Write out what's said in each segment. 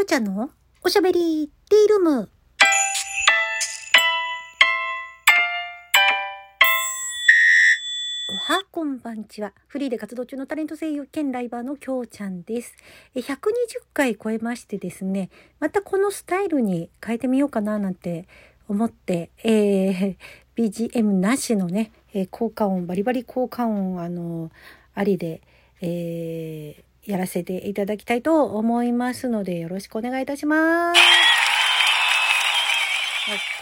きょうちゃんのおしゃべりティールーム。おはこんばんちは。フリーで活動中のタレント声優兼ライバーのきょうちゃんです。え120回超えましてですね、またこのスタイルに変えてみようかななんて思って、えー、BGM なしのね、えー、効果音、バリバリ効果音、あの、ありで、えーやらせていただきたいと思いますので、よろしくお願いいたします。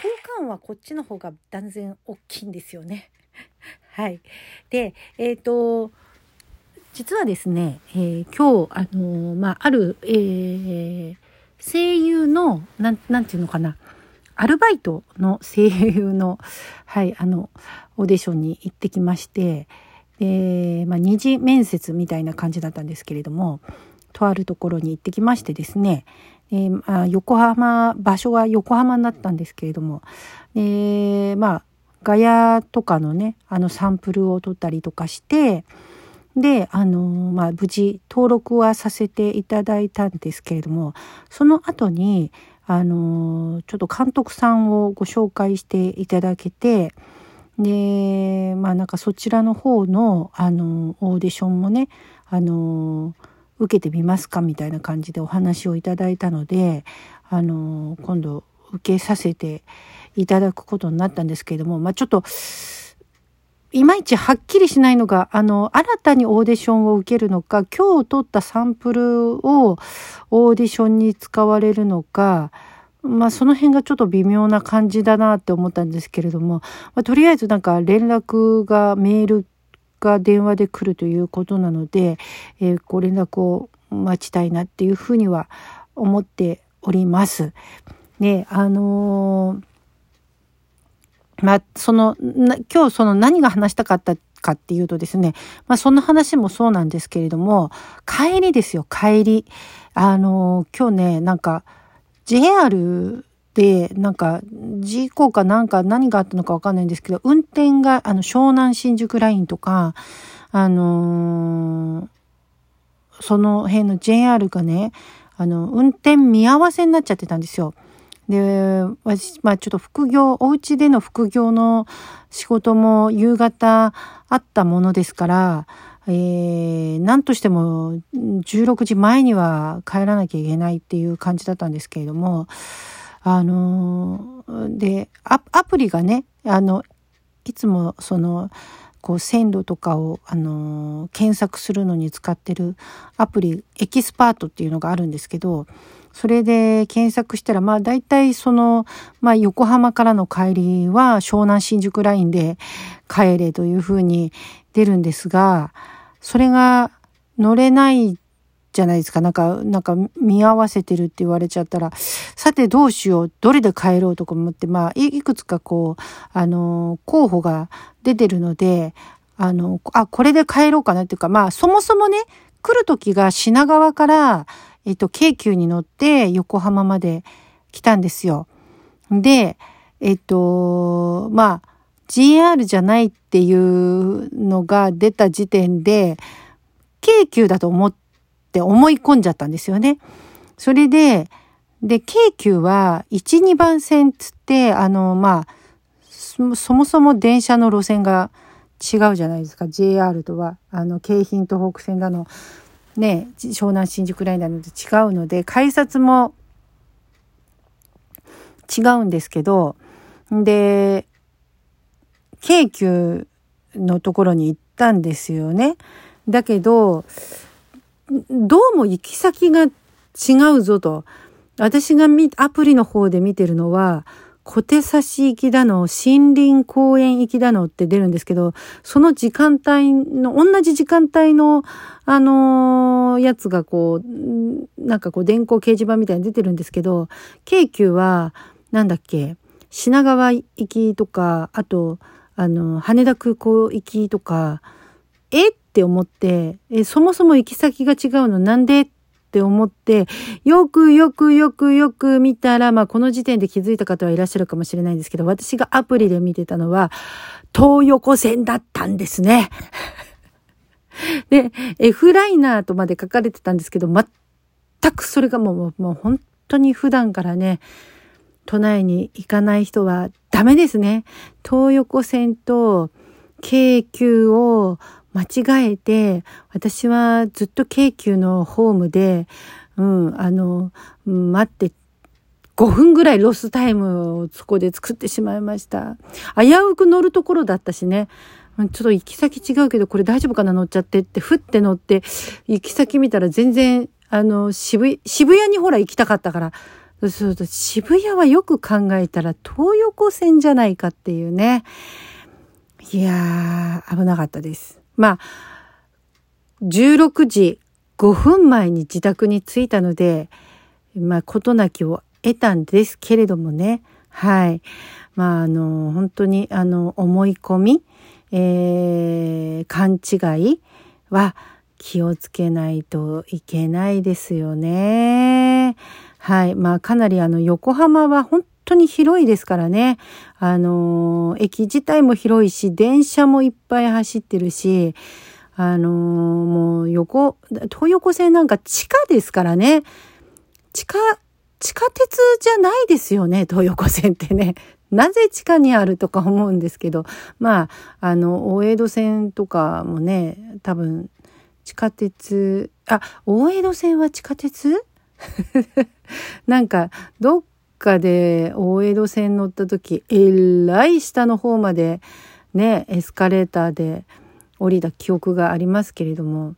効果音はこっちの方が断然大きいんですよね。はい。で、えっ、ー、と、実はですね、えー、今日、あのー、まあ、ある、えー、声優の、なん、なんていうのかな、アルバイトの声優の、はい、あの、オーディションに行ってきまして、で、まあ、二次面接みたいな感じだったんですけれども、とあるところに行ってきましてですね、えまあ、横浜、場所は横浜だったんですけれども、えまあ、ガヤとかのね、あのサンプルを取ったりとかして、で、あのまあ、無事登録はさせていただいたんですけれども、その後に、あのちょっと監督さんをご紹介していただけて、でまあなんかそちらの方のあのオーディションもねあの受けてみますかみたいな感じでお話をいただいたのであの今度受けさせていただくことになったんですけれどもまあちょっといまいちはっきりしないのが、あの、新たにオーディションを受けるのか、今日撮ったサンプルをオーディションに使われるのか、まあその辺がちょっと微妙な感じだなって思ったんですけれども、まあ、とりあえずなんか連絡がメールが電話で来るということなので、えー、ご連絡を待ちたいなっていうふうには思っております。で、あのー、まあ、その、今日その何が話したかったかっていうとですね、まあそんな話もそうなんですけれども、帰りですよ、帰り。あの、今日ね、なんか、JR で、なんか、事故かなんか何があったのかわかんないんですけど、運転が、あの、湘南新宿ラインとか、あのー、その辺の JR がね、あの、運転見合わせになっちゃってたんですよ。で、私、まあちょっと副業、お家での副業の仕事も夕方あったものですから、えー、何としても16時前には帰らなきゃいけないっていう感じだったんですけれども、あのー、でア、プリがね、あの、いつもその、こう線路とかを、あのー、検索するのに使ってるアプリ、エキスパートっていうのがあるんですけど、それで検索したら、まあ大体その、まあ横浜からの帰りは湘南新宿ラインで帰れというふうに出るんですが、それが乗れないじゃないですか。なんか、なんか見合わせてるって言われちゃったら、さてどうしよう、どれで帰ろうとか思って、まあ、いくつかこう、あの、候補が出てるので、あの、あ、これで帰ろうかなっていうか、まあ、そもそもね、来る時が品川から、えっと、京急に乗って横浜まで来たんですよ。で、えっと、まあ、GR じゃないっていうのが出た時点で、京急だと思って思い込んじゃったんですよね。それで、で、京急は1、2番線つって、あの、まあ、そもそも電車の路線が違うじゃないですか。JR とは、あの、京浜東北線だの、ね、湘南新宿ラインなので違うので、改札も違うんですけど、で、京急のところに行ったんですよね。だけど、どうも行き先が違うぞと。私がアプリの方で見てるのは、小手差し行きだの、森林公園行きだのって出るんですけど、その時間帯の、同じ時間帯の、あのー、やつがこう、なんかこう電光掲示板みたいに出てるんですけど、京急は、なんだっけ、品川行きとか、あと、あの、羽田空港行きとか、え？って思って、え、そもそも行き先が違うのなんで？って思って、よくよくよくよく見たら、まあこの時点で気づいた方はいらっしゃるかもしれないんですけど、私がアプリで見てたのは、東横線だったんですね。で、F ライナーとまで書かれてたんですけど、全くそれがもう、もう本当に普段からね、都内に行かない人はダメですね。東横線と京急を間違えて、私はずっと京急のホームで、うん、あの、待って5分ぐらいロスタイムをそこで作ってしまいました。危うく乗るところだったしね。ちょっと行き先違うけど、これ大丈夫かな乗っちゃってって、ふって乗って、行き先見たら全然、あの、渋、渋谷にほら行きたかったから、そうそうそう、渋谷はよく考えたら東横線じゃないかっていうね。いやー、危なかったです。まあ、16時5分前に自宅に着いたので、まあ、事なきを得たんですけれどもね。はい。まあ、あの、本当に、あの、思い込み、えー、勘違いは気をつけないといけないですよね。はい。まあ、かなりあの、横浜は本当に広いですからね。あの、駅自体も広いし、電車もいっぱい走ってるし、あのもう横、東横線なんか地下ですからね。地下地下鉄じゃないですよね、東横線ってね。なぜ地下にあるとか思うんですけど、まあ、あの、大江戸線とかもね、多分、地下鉄、あ、大江戸線は地下鉄？なんか、どっかで大江戸線乗った時、えらい下の方までね、エスカレーターで降りた記憶がありますけれども、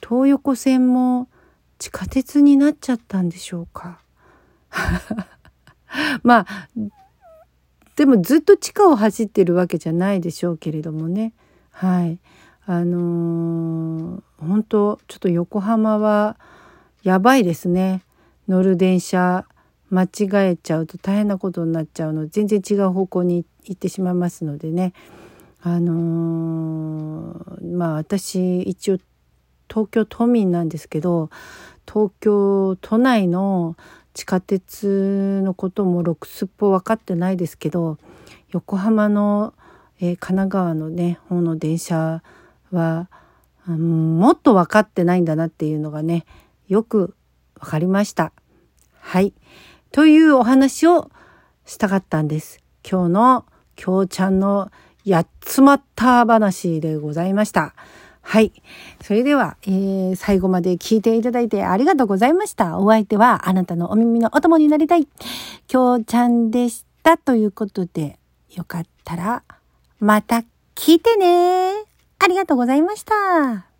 東横線も地下鉄になっちゃったんでしょうか？まあでもずっと地下を走ってるわけじゃないでしょうけれどもねはいあのー、本当ちょっと横浜はやばいですね。乗る電車間違えちゃうと大変なことになっちゃうの。全然違う方向に行ってしまいますのでね。あのー、まあ私一応東京都民なんですけど東京都内の地下鉄のこともろくすっぽ分かってないですけど横浜の、えー、神奈川のね方の電車は、もっと分かってないんだなっていうのがねよく分かりました。はい。というお話をしたかったんです。今日のきょうちゃんのやっつまった話でございました。はい。それでは、えー、最後まで聞いていただいてありがとうございました。お相手はあなたのお耳のお供になりたい、きょうちゃんでしたということで、よかったら、また聞いてね。ありがとうございました。